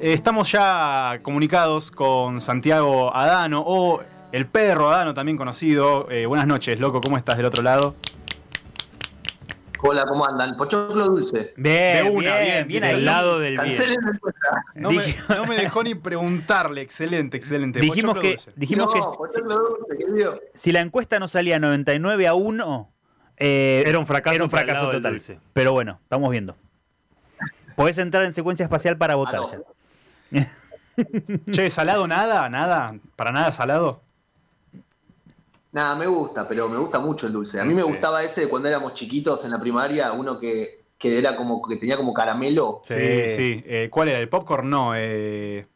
Eh, estamos ya comunicados con Santiago Adano, o el perro Adano, también conocido. Eh, buenas noches, loco, ¿cómo estás del otro lado? Hola, ¿cómo andan? Pochoclo dulce. Bien, De una, bien, bien, bien, del ahí. lado del bien. Cancelen la encuesta. No me, Dije- no me dejó ni preguntarle, excelente, excelente. Dijimos Pochoclo que, dulce. dijimos no, que Pochoclo dulce, querido. si, si la encuesta no salía 99 a 1, eh, Era un fracaso era un fracaso total. Pero bueno, vamos viendo. Podés entrar en secuencia espacial para votar Ah, no. ya. Che, ¿salado nada? ¿Nada? ¿Para nada salado? Nada, me gusta, pero me gusta mucho el dulce. A mí me gustaba ese de cuando éramos chiquitos en la primaria, uno que, que era como que tenía como caramelo. Sí, Sí. sí. Eh, ¿Cuál era? ¿El popcorn? No, eh,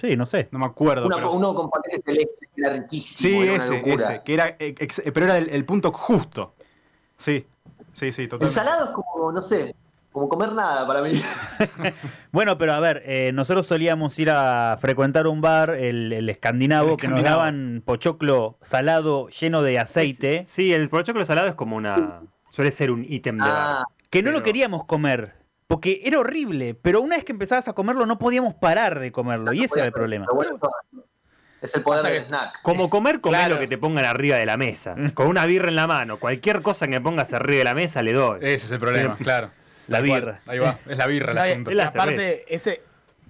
Sí, no sé. no me acuerdo. Uno, pero- uno con paquetes celestes, que era riquísimo. Sí, era ese, ese. Que era, eh, ex- pero era el, el punto justo. Sí, sí, sí, El totalmente. salado es como, no sé, como comer nada para mí. Bueno, pero a ver, eh, nosotros solíamos ir a frecuentar un bar, el, el escandinavo, El que nos daban pochoclo salado lleno de aceite, Sí, el pochoclo salado es como una. Suele ser un ítem de Ah, bar. que no lo queríamos comer. Porque era horrible, pero una vez que empezabas a comerlo no podíamos parar de comerlo, y ese era el problema. bueno, es el poder del que- snack. Como comer, comer Claro. lo que te pongan arriba de la mesa. Con una birra en la mano. Cualquier cosa que me pongas arriba de la mesa le doy. Ese es el problema, Sí. claro. La birra. Ahí va, es la birra el No, asunto. Es la y aparte, ese,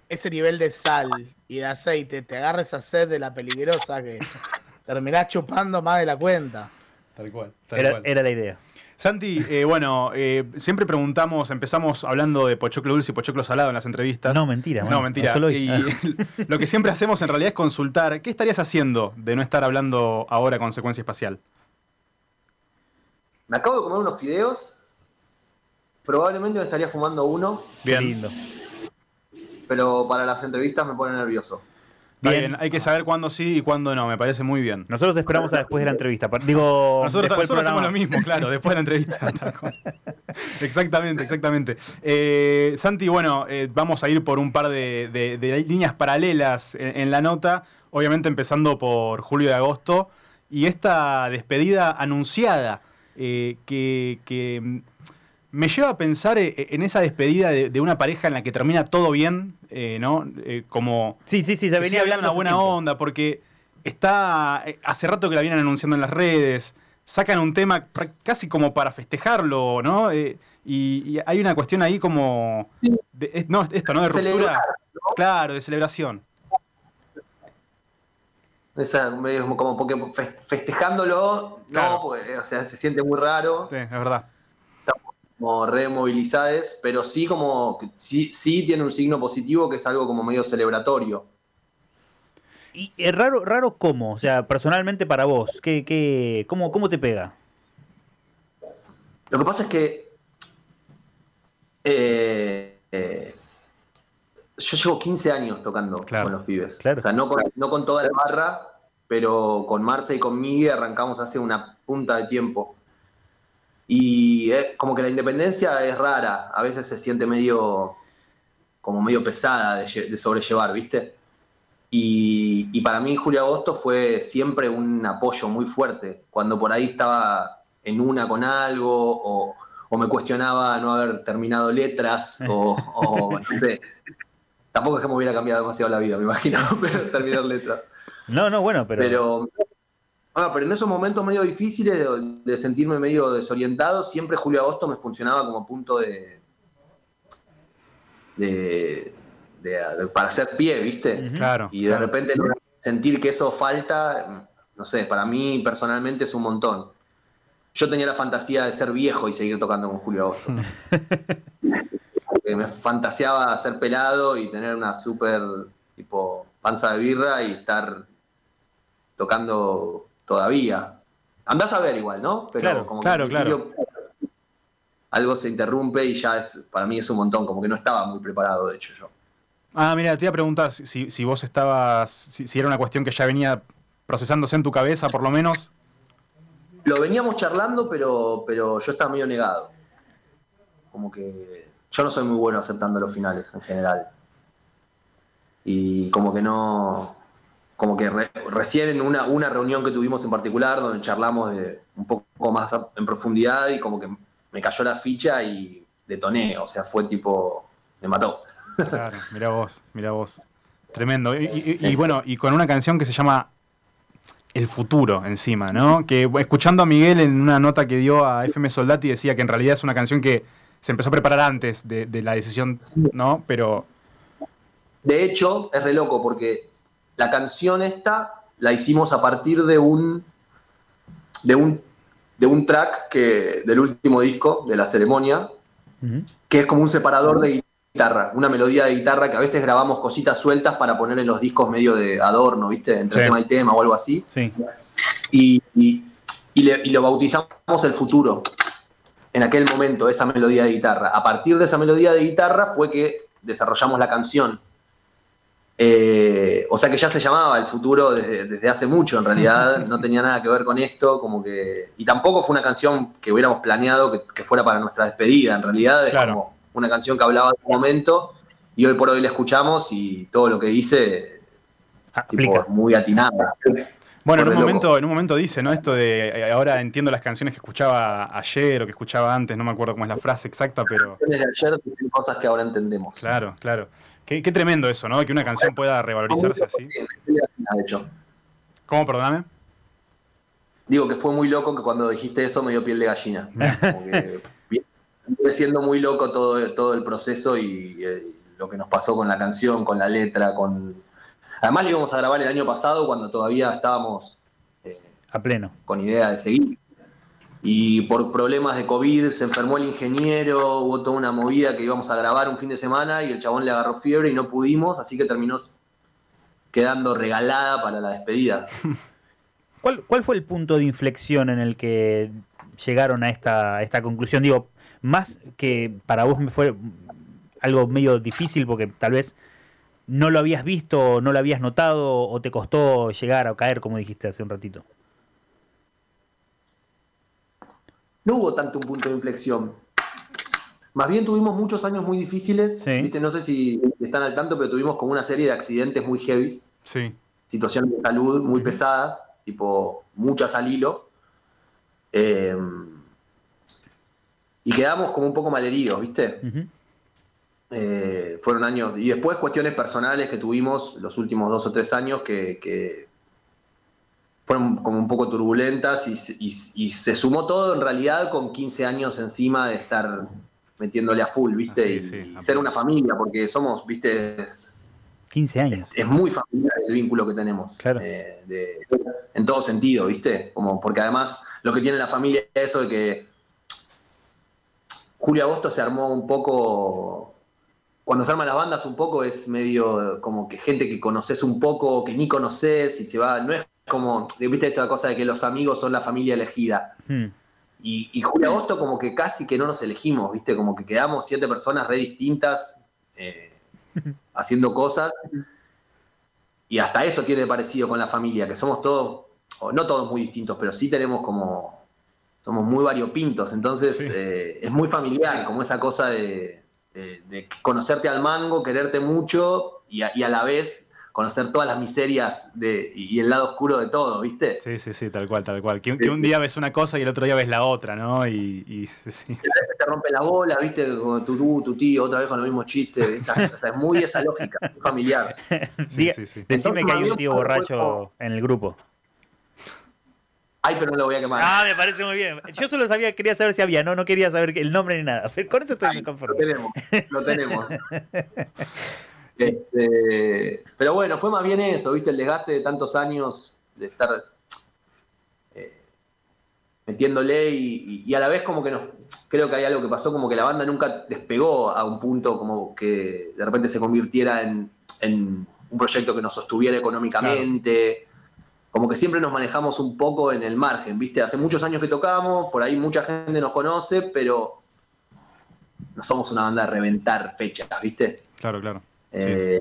ese nivel de sal y de aceite, te agarra esa sed de la peligrosa que terminás chupando más de la cuenta. Tal cual, tal Era, cual. era la idea. Santi, eh, bueno, eh, siempre preguntamos, empezamos hablando de pochoclo dulce y pochoclo salado en las entrevistas. No, mentira. No, bueno, mentira. solo- Y lo que siempre hacemos en realidad es consultar, ¿qué estarías haciendo de no estar hablando ahora con secuencia espacial? Me acabo de comer unos fideos. Probablemente me estaría fumando uno, Qué lindo. pero para las entrevistas me pone nervioso. Bien. bien, hay que saber cuándo sí y cuándo no, me parece muy bien. Nosotros esperamos a después de la entrevista. Digo, Nosotros, nosotros hacemos lo mismo, claro, después de la entrevista. exactamente, exactamente. Eh, Santi, bueno, eh, vamos a ir por un par de, de- de líneas paralelas en, en la nota, obviamente empezando por julio de agosto, y esta despedida anunciada eh, que, que, me lleva a pensar eh, en esa despedida de, de una pareja en la que termina todo bien, eh, ¿no? Eh, como Sí, sí, sí, se venía hablando una buena tiempo. onda, porque está hace rato que la vienen anunciando en las redes, sacan un tema casi como para festejarlo, ¿no? Eh, y, y hay una cuestión ahí como, de- es- no, esto, ¿no? De ruptura, Celebrar, claro, de celebración. Esa, medio como- como porque festejándolo, Claro. no, porque, o sea, se siente muy raro, Sí, es verdad. Como removilizades, pero sí como, sí, sí tiene un signo positivo que es algo como medio celebratorio. Y es raro, raro cómo, o sea, personalmente para vos, ¿qué, qué, cómo, ¿cómo te pega? Lo que pasa es que eh, eh, yo llevo 15 años tocando Claro, con los pibes. claro. O sea, no con, no con toda la barra, pero con Marce y con Miguel arrancamos hace una punta de tiempo. Y es como que la independencia es rara, a veces se siente medio como medio pesada de, de sobrellevar, ¿viste? Y, y para mí Julio Agosto fue siempre un apoyo muy fuerte, cuando por ahí estaba en una con algo o, o me cuestionaba no haber terminado letras o, o no sé. Tampoco es que me hubiera cambiado demasiado la vida, me imagino, pero terminar letras. No, no, bueno, pero, Pero, ah, pero en esos momentos medio difíciles de, de sentirme medio desorientado, siempre Julio Agosto me funcionaba como punto de, de, de- de- para hacer pie, ¿viste? Claro. Y de repente sentir que eso falta, no sé, para mí personalmente es un montón. Yo tenía la fantasía de ser viejo y seguir tocando con Julio Agosto. Porque me fantaseaba ser pelado y tener una súper tipo panza de birra y estar tocando todavía. Andás a ver igual, ¿no? Pero Claro, como que claro, Algo se interrumpe y ya es, para mí es un montón, como que no estaba muy preparado, de hecho, yo. Ah, mira, te iba a preguntar si, si- si vos estabas, si, si era una cuestión que ya venía procesándose en tu cabeza, por lo menos. Lo veníamos charlando, pero, pero yo estaba medio negado. Como que yo no soy muy bueno aceptando los finales en general. Y como que no. Como que re- recién en una, una reunión que tuvimos en particular, donde charlamos de un poco más en profundidad y como que me cayó la ficha y detoné. O sea, fue tipo. Me mató. Claro, mira vos, mira vos. Tremendo. Y, y- y bueno, y con una canción que se llama El futuro encima, ¿no? Que escuchando a Miguel en una nota que dio a FM Soldati decía que en realidad es una canción que se empezó a preparar antes de, de la decisión, ¿no? Pero De hecho, es re loco porque la canción esta la hicimos a partir de un de un de un track que del último disco de la ceremonia, que es como un separador de guitarra, una melodía de guitarra que a veces grabamos cositas sueltas para poner en los discos medio de adorno, ¿viste? Entre Sí. tema y tema o algo así. Sí. Y, y- y le- y lo bautizamos el futuro. En aquel momento, esa melodía de guitarra. A partir de esa melodía de guitarra fue que desarrollamos la canción. Eh, o sea que ya se llamaba el futuro desde, desde hace mucho, en realidad no tenía nada que ver con esto, como que. Y tampoco fue una canción que hubiéramos planeado que, que fuera para nuestra despedida. En realidad es Claro. como una canción que hablaba de un momento y hoy por hoy la escuchamos y todo lo que dice Ah, tipo, es muy atinada. bueno, en un loco. momento, en un momento dice, ¿no? Esto de eh, ahora entiendo las canciones que escuchaba ayer o que escuchaba antes, no me acuerdo cómo es la frase exacta, pero canciones de ayer dicen cosas que ahora entendemos. claro, claro. Qué, qué tremendo eso, ¿no? Que una canción pueda revalorizarse así. De hecho, ¿Cómo, perdóname? digo que fue muy loco que cuando dijiste eso me dio piel de gallina. Como que viene siendo muy loco todo, todo el proceso y, eh, lo que nos pasó con la canción, con la letra, con. Además, lo íbamos a grabar el año pasado cuando todavía estábamos eh, A pleno. con idea de seguir. Y por problemas de COVID se enfermó el ingeniero, hubo toda una movida que íbamos a grabar un fin de semana y el chabón le agarró fiebre y no pudimos, así que terminó quedando regalada para la despedida. ¿Cuál, cuál fue el punto de inflexión en el que llegaron a esta, a esta conclusión? Digo, más que para vos me fue algo medio difícil porque tal vez no lo habías visto, no lo habías notado o te costó llegar a caer, como dijiste hace un ratito. No hubo tanto un punto de inflexión. Más bien tuvimos muchos años muy difíciles. Sí. ¿viste? No sé si están al tanto, pero tuvimos como una serie de accidentes muy heavy, Sí. situaciones de salud muy pesadas, tipo muchas al hilo. Eh, y quedamos como un poco malheridos, ¿viste? Eh, fueron años. Y después cuestiones personales que tuvimos los últimos dos o tres años que, que fueron como un poco turbulentas y, se- y- y se sumó todo en realidad con 15 años encima de estar metiéndole a full, ¿viste? Ah, sí, y sí, y ser una familia, porque somos, ¿viste? Es, 15 años. es muy familiar el vínculo que tenemos. Claro. eh, de- en todo sentido, ¿viste? Como, porque además lo que tiene la familia es eso de que Julio Agosto se armó un poco. Cuando se arman las bandas, un poco es medio como que gente que conoces un poco, que ni conoces y se va. No es como, viste, esta cosa de que los amigos son la familia elegida. Hmm. Y, y Julio Agosto, como que casi que no nos elegimos, viste, como que quedamos siete personas re distintas eh, haciendo cosas. Y hasta eso tiene parecido con la familia, que somos todos, o no todos muy distintos, pero sí tenemos como. Somos muy variopintos, entonces Sí. eh, es muy familiar, como esa cosa de, de- de conocerte al mango, quererte mucho y a, y a la vez conocer todas las miserias de, y el lado oscuro de todo, ¿viste? Sí, sí, sí, tal cual, tal cual. Que, que un día ves una cosa y el otro día ves la otra, ¿no? Y, y sí. te rompe la bola, viste, como tu, tu, tu tío, otra vez con los mismos chistes. Esa, o sea, es muy esa lógica, muy familiar. Sí, Diga- sí, sí. Decime Entonces, que hay un tío borracho en el grupo. Ay, pero no lo voy a quemar. Ah, me parece muy bien. Yo solo sabía, quería saber si había, no, no quería saber el nombre ni nada. Con eso estoy Ay, muy lo conforme. tenemos, lo tenemos. Este, pero bueno, fue más bien eso, viste, el desgaste de tantos años de estar eh, metiéndole y, y- y a la vez como que nos, creo que hay algo que pasó, como que la banda nunca despegó a un punto como que de repente se convirtiera en, en un proyecto que nos sostuviera económicamente. Como que siempre nos manejamos un poco en el margen, ¿viste? Hace muchos años que tocamos, por ahí mucha gente nos conoce, pero no somos una banda de reventar fechas, ¿viste? Claro, claro. Eh,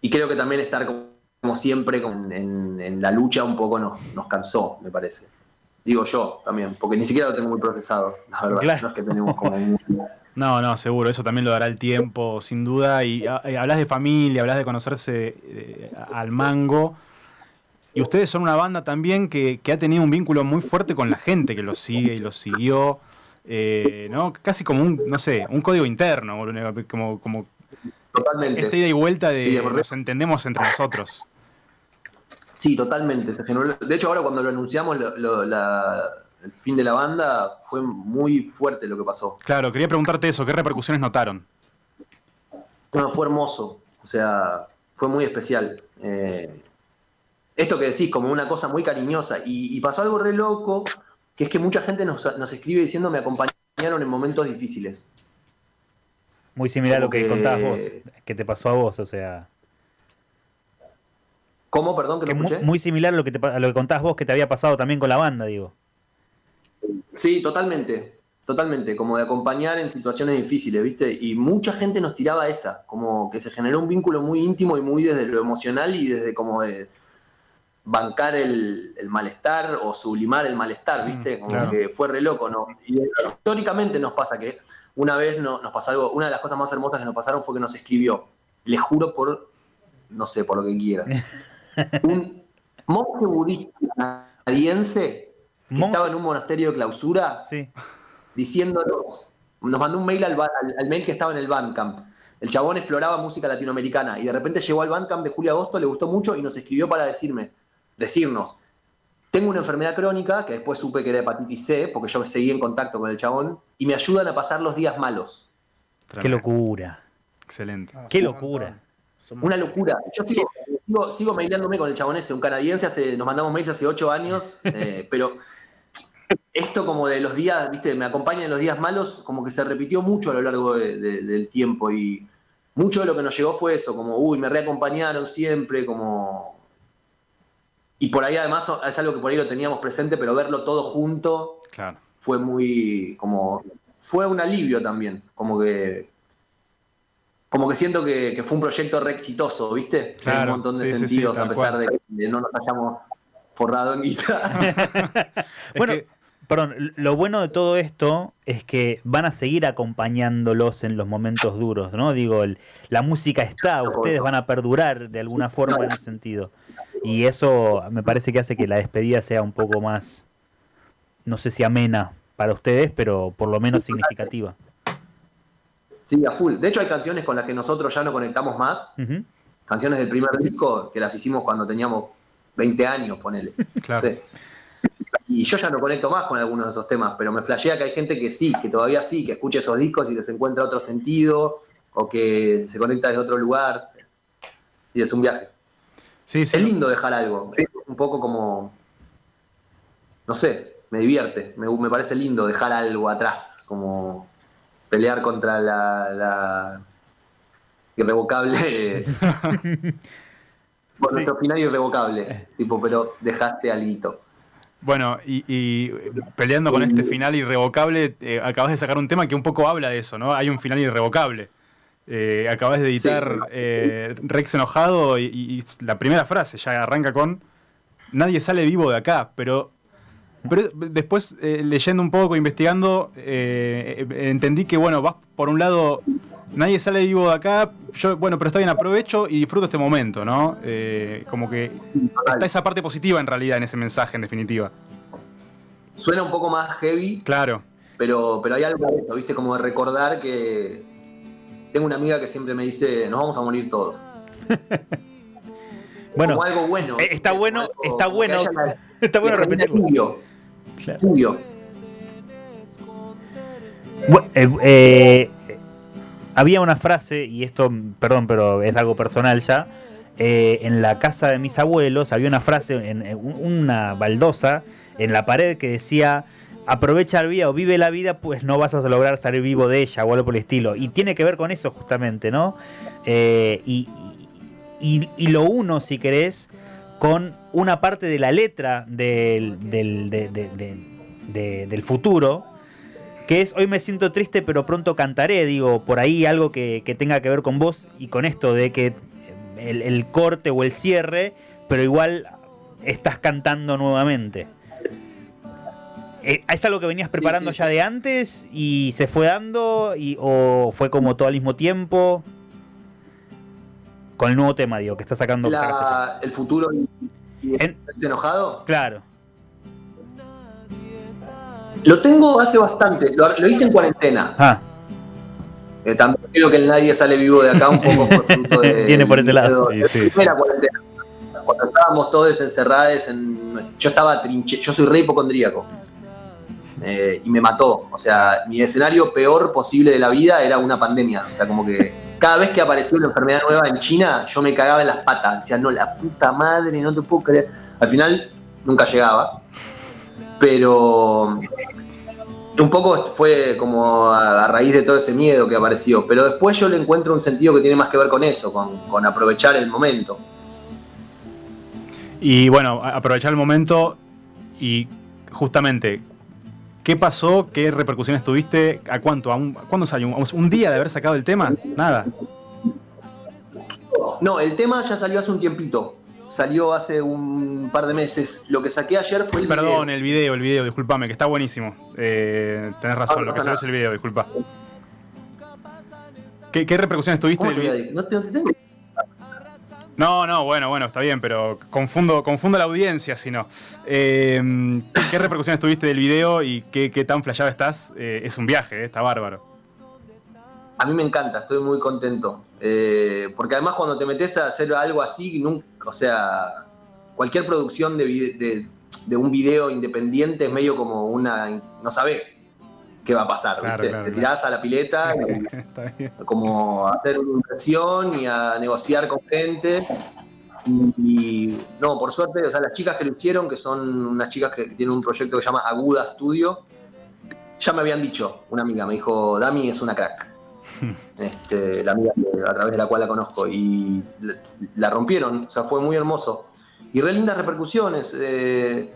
y creo que también estar como, como siempre con- en, en la lucha un poco nos, nos cansó, me parece. Digo yo también, porque ni siquiera lo tengo muy procesado, la verdad. Claro. No es que tenemos como un- No, no, seguro, eso también lo dará el tiempo, sin duda. Y ah, eh, hablas de familia, hablas de conocerse eh, al mango. Y ustedes son una banda también que, que ha tenido un vínculo muy fuerte con la gente que los sigue y los siguió. eh, ¿no? Casi como un, no sé, un código interno, como totalmente. Esta ida y vuelta de Sí, nos entendemos entre nosotros. Sí, totalmente. se generó- De hecho, ahora cuando lo anunciamos, lo- lo- la- el fin de la banda, fue muy fuerte lo que pasó. Claro, quería preguntarte eso, ¿qué repercusiones notaron? No, fue hermoso. O sea, fue muy especial. Eh, esto que decís, como una cosa muy cariñosa. Y, y pasó algo re loco, que es que mucha gente nos, nos escribe diciendo me acompañaron en momentos difíciles. Muy similar a lo que, que- contabas vos, que te pasó a vos, o sea. ¿Cómo? Perdón, que Que no escuché. muy similar a lo que, te, a lo que contabas vos que te había pasado también con la banda, digo. Sí, totalmente. Totalmente, como de acompañar en situaciones difíciles, ¿viste? Y mucha gente nos tiraba esa, como que se generó un vínculo muy íntimo y muy desde lo emocional y desde como de bancar el, el malestar o sublimar el malestar, ¿viste? Como claro. que fue re loco, ¿no? Y históricamente nos pasa que una vez no- nos pasó algo, una de las cosas más hermosas que nos pasaron fue que nos escribió, le juro por, no sé, por lo que quiera, un monje budista canadiense que Mon- estaba en un monasterio de clausura Sí. diciéndonos, nos mandó un mail al, al- al mail que estaba en el Bandcamp. El chabón exploraba música latinoamericana y de repente llegó al Bandcamp de julio agosto, le gustó mucho y nos escribió para decirme, decirnos, tengo una enfermedad crónica que después supe que era hepatitis C, porque yo seguí en contacto con el chabón, y me ayudan a pasar los días malos. Qué locura. Excelente. Ah, Qué locura. Una locura. Yo sigo, sigo, sigo maileándome con el chabón ese, un canadiense, hace, nos mandamos mails hace ocho años, eh, pero esto como de los días, viste, me acompaña en los días malos, como que se repitió mucho a lo largo de- de- del tiempo y mucho de lo que nos llegó fue eso, como, uy, me reacompañaron siempre, como... Y por ahí además es algo que por ahí lo teníamos presente, pero verlo todo junto Claro. fue muy, como, fue un alivio también, como que... Como que siento que, que fue un proyecto re exitoso, ¿viste? en un montón de sí, sí, sí, sentidos, a pesar cual. de que no nos hayamos forrado en guita. Es Bueno, que- perdón, lo bueno de todo esto es que van a seguir acompañándolos en los momentos duros, ¿no? Digo, el- la música está, ustedes van a perdurar de alguna forma en ese sentido. Y eso me parece que hace que la despedida sea un poco más, no sé si amena para ustedes, pero por lo menos significativa. Sí, a full. De hecho, hay canciones con las que nosotros ya no conectamos más. Canciones del primer disco que las hicimos cuando teníamos 20 años, ponele. Claro. Sí. Y yo ya no conecto más con algunos de esos temas, pero me flashea que hay gente que sí, que todavía sí, que escucha esos discos y les encuentra otro sentido, o que se conecta desde otro lugar. Y es un viaje. Sí, sí. Es lindo dejar algo. Un poco como. No sé, me divierte. Me, me parece lindo dejar algo atrás. Como pelear contra la. la irrevocable. Bueno, Sí. nuestro final irrevocable. Tipo, pero dejaste algo. Bueno, y, y peleando con este final irrevocable, eh, acabas de sacar un tema que un poco habla de eso, ¿no? Hay un final irrevocable. Eh, acabas de editar Sí. eh, Rex enojado y, y la primera frase ya arranca con nadie sale vivo de acá, pero, pero después eh, leyendo un poco, investigando, eh, entendí que bueno, vas por un lado, nadie sale vivo de acá, yo, bueno, pero está bien, aprovecho y disfruto este momento, ¿no? Como que está esa parte positiva en realidad en ese mensaje, en definitiva. Suena un poco más heavy, Claro. pero, pero hay algo de eso, ¿viste? Como de recordar que. Tengo una amiga que siempre me dice: Nos vamos a morir todos. Bueno, como algo bueno. eh, está bueno, algo- está bueno, está bueno que termine repetirlo. tibio, Claro. eh, eh, había una frase, y esto, perdón, pero es algo personal ya. eh, en la casa de mis abuelos había una frase, en, en una baldosa en la pared que decía: Aprovecha la vida o vive la vida, pues no vas a lograr salir vivo de ella o algo por el estilo. Y tiene que ver con eso, justamente, ¿no? Eh, y, y- y lo uno, si querés, con una parte de la letra del, del, de- de- de- de- del futuro que es hoy me siento triste pero pronto cantaré, digo, por ahí algo que, que tenga que ver con vos y con esto de que el corte o el cierre, pero igual estás cantando nuevamente. Eh, ¿Es algo que venías preparando sí, ya de antes y se fue dando y, o fue como todo al mismo tiempo? Con el nuevo tema, digo, que está sacando. La- el futuro y, y En- ¿Estás enojado. Claro. Lo tengo hace bastante. Lo, lo hice en cuarentena. Ah, Eh, también creo que nadie sale vivo de acá un poco por fruto de. Tiene por ese lado. Sí, sí, primera cuarentena. Cuando estábamos todos encerrados en. Yo estaba trinche. Yo soy re hipocondríaco. Eh, y me mató. O sea, mi escenario peor posible de la vida era una pandemia. O sea, como que cada vez que aparecía una enfermedad nueva en China, yo me cagaba en las patas. Decía, no, la puta madre, no te puedo creer. Al final, nunca llegaba. Pero un poco fue como a, raíz de todo ese miedo que apareció. Pero después yo le encuentro un sentido que tiene más que ver con eso, con, aprovechar el momento. Y bueno, aprovechar el momento y justamente, ¿qué pasó? ¿Qué repercusiones tuviste? ¿A cuánto? ¿A un, ¿Cuándo salió? ¿Un, un día de haber sacado el tema? Nada. No, el tema ya salió hace un tiempito. Salió hace un par de meses. Lo que saqué ayer fue el Perdón, video. el video, el video, discúlpame, que está buenísimo. Eh, tenés razón, Ah, lo que salió no. es el video, disculpa. ¿Qué, qué repercusiones tuviste ¿Cómo del te video? te, No, no, bueno, bueno, está bien, pero confundo, confundo la audiencia si no. Eh, ¿Qué repercusiones tuviste del video y qué, qué tan flasheado estás? Eh, es un viaje, eh, está bárbaro. A mí me encanta, estoy muy contento. Eh, porque además cuando te metes a hacer algo así, nunca, o sea, cualquier producción de, de- de un video independiente es medio como una... No sabés qué va a pasar, Claro, ¿viste? claro, te claro. tirás a la pileta y como a hacer una inversión y a negociar con gente. Y, y, no, por suerte, o sea, las chicas que lo hicieron, que son unas chicas que tienen un proyecto que se llama Aguda Studio, ya me habían dicho, una amiga me dijo, Dami es una crack. Este, la amiga a través de la cual la conozco. Y la, la rompieron, o sea, fue muy hermoso. Y re lindas repercusiones. eh,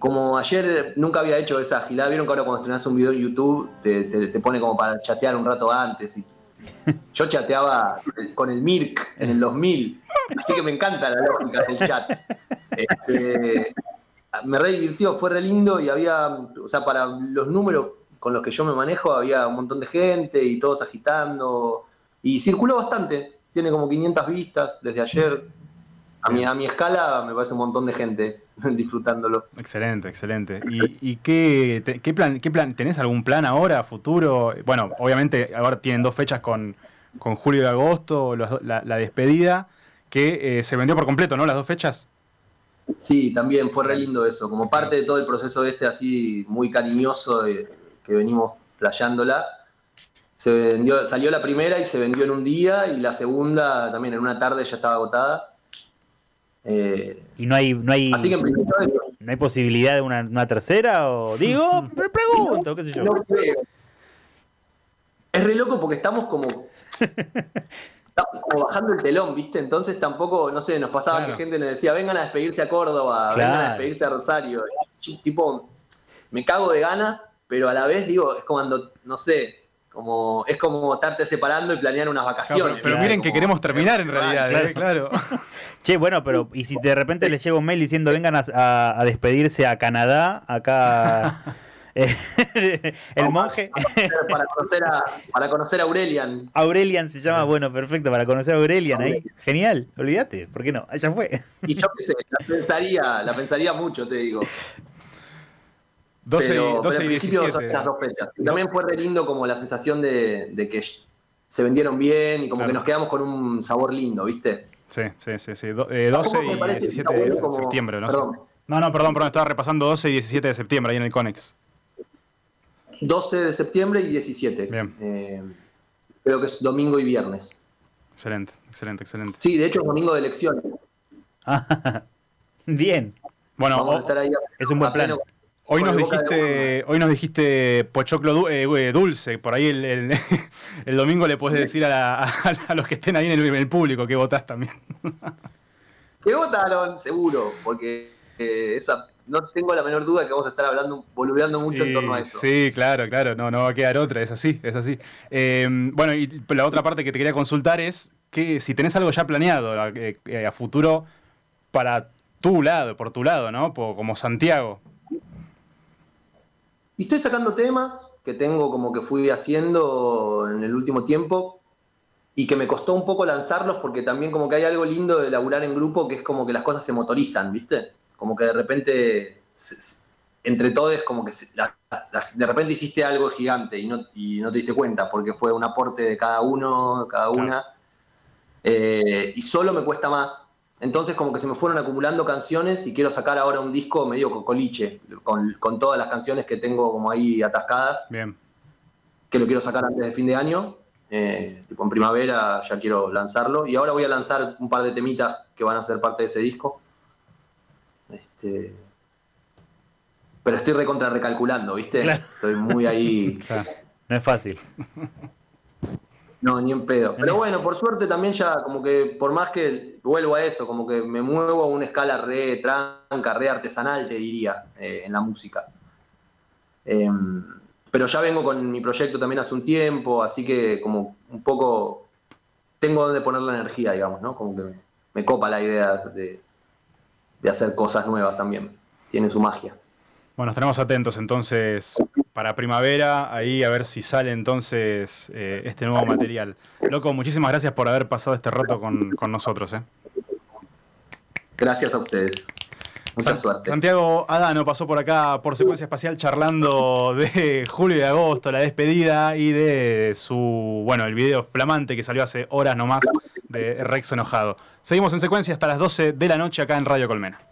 como ayer nunca había hecho esa agilidad, vieron que ahora cuando estrenas un video en YouTube te, te- te pone como para chatear un rato antes. Y yo chateaba con el Mirk en el 2000, así que me encanta la lógica del chat. Este, me re divirtió, fue re lindo y había, o sea, para los números con los que yo me manejo había un montón de gente y todos agitando y circuló bastante, tiene como 500 vistas desde ayer. A mi, a mi escala me parece un montón de gente disfrutándolo. Excelente, excelente. ¿Y, y qué, te- qué plan, qué plan? ¿Tenés algún plan ahora, futuro? Bueno, obviamente ahora tienen dos fechas con, con julio y agosto, los do- la, la despedida, que eh, se vendió por completo, ¿no? Las dos fechas. Sí, también fue re lindo eso, como parte de todo el proceso este así muy cariñoso de- que venimos playándola. Se vendió, salió la primera y se vendió en un día y la segunda también en una tarde ya estaba agotada. Eh, Y no hay, no hay, así que en principio eso, no hay posibilidad de una, una tercera, o digo, pre- pregunto, qué sé yo. no creo. Es re loco porque estamos como, estamos como bajando el telón, ¿viste? Entonces tampoco, no sé, nos pasaba Claro. que gente nos decía, vengan a despedirse a Córdoba, vengan a despedirse a Rosario. Y, tipo, me cago de ganas, pero a la vez digo, es cuando, no sé, como es como estarte separando y planear unas Claro, vacaciones. pero, miren que queremos terminar en realidad, ¿eh? claro. Che, bueno, pero ¿y si de repente les llega un mail diciendo vengan a, a- a despedirse a Canadá, acá eh, el monje? para conocer a, para conocer a Aurelian. Aurelian se llama, bueno, perfecto, para conocer a Aurelian ahí. Genial, olvídate, ¿por qué no? Allá fue. Y yo qué sé, la pensaría, la pensaría mucho, te digo. 12, y- pero, 12 pero principio 17. son estas dos fechas. Y también fue re lindo como la sensación de, de que se vendieron bien y como Claro. que nos quedamos con un sabor lindo, ¿viste? Sí, sí, sí. sí. Do- eh, 12 Tampoco me y parece que 17 está de como- septiembre, ¿no? Perdón. No, no, perdón, perdón, estaba repasando 12 y 17 de septiembre ahí en el Conex. 12 de septiembre y 17. Bien. Eh, creo que es domingo y viernes. Excelente, excelente, excelente. Sí, de hecho es domingo de elecciones. Bien, Bueno, Vamos a estar ahí. es un buen a plan. pleno hoy nos dijiste, hoy nos dijiste pochoclo du- eh, eh, dulce, por ahí el, el- el domingo le puedes decir a, la- a- a los que estén ahí en el, en el público que votás también. Que votaron, seguro, porque eh, esa, no tengo la menor duda que vamos a estar hablando, boludeando mucho en Y- torno a eso. Sí, claro, claro, no, no va a quedar otra, es así, es así. Eh, bueno, y la otra parte que te quería consultar es que si tenés algo ya planeado a, eh, eh, a futuro para tu lado, por tu lado, ¿no? Como Santiago. Y estoy sacando temas que tengo como que fui haciendo en el último tiempo y que me costó un poco lanzarlos porque también como que hay algo lindo de laburar en grupo que es como que las cosas se motorizan, ¿viste? Como que de repente se, entre todos como que se- la- de repente hiciste algo gigante y no, y no te diste cuenta porque fue un aporte de cada uno, cada Claro. una. Eh, y solo me cuesta más. Entonces como que se me fueron acumulando canciones y quiero sacar ahora un disco medio cocoliche, con, con todas las canciones que tengo como ahí atascadas, Bien. que lo quiero sacar antes de fin de año. Eh, tipo en primavera ya quiero lanzarlo. Y ahora voy a lanzar un par de temitas que van a ser parte de ese disco. Este, pero estoy recontra recalculando, ¿viste? Claro. Estoy muy ahí. Claro. No es fácil. No, ni en pedo. Pero bueno, por suerte también ya, como que por más que vuelvo a eso, como que me muevo a una escala re tranca, re artesanal, te diría, eh, en la música. Em, pero ya vengo con mi proyecto también hace un tiempo, así que como un poco tengo donde poner la energía, digamos, ¿no? Como que me, me copa la idea de, de hacer cosas nuevas también. Tiene su magia. Bueno, estaremos atentos entonces para primavera, ahí a ver si sale entonces eh, este nuevo material. Loco, muchísimas gracias por haber pasado este rato con, con nosotros. ¿eh? Gracias a ustedes. Mucha San- suerte. Santiago Adano pasó por acá por secuencia espacial charlando de julio y de agosto, la despedida y de su, bueno, el video flamante que salió hace horas nomás de Rex enojado. Seguimos en secuencia hasta las 12 de la noche acá en Radio Colmena.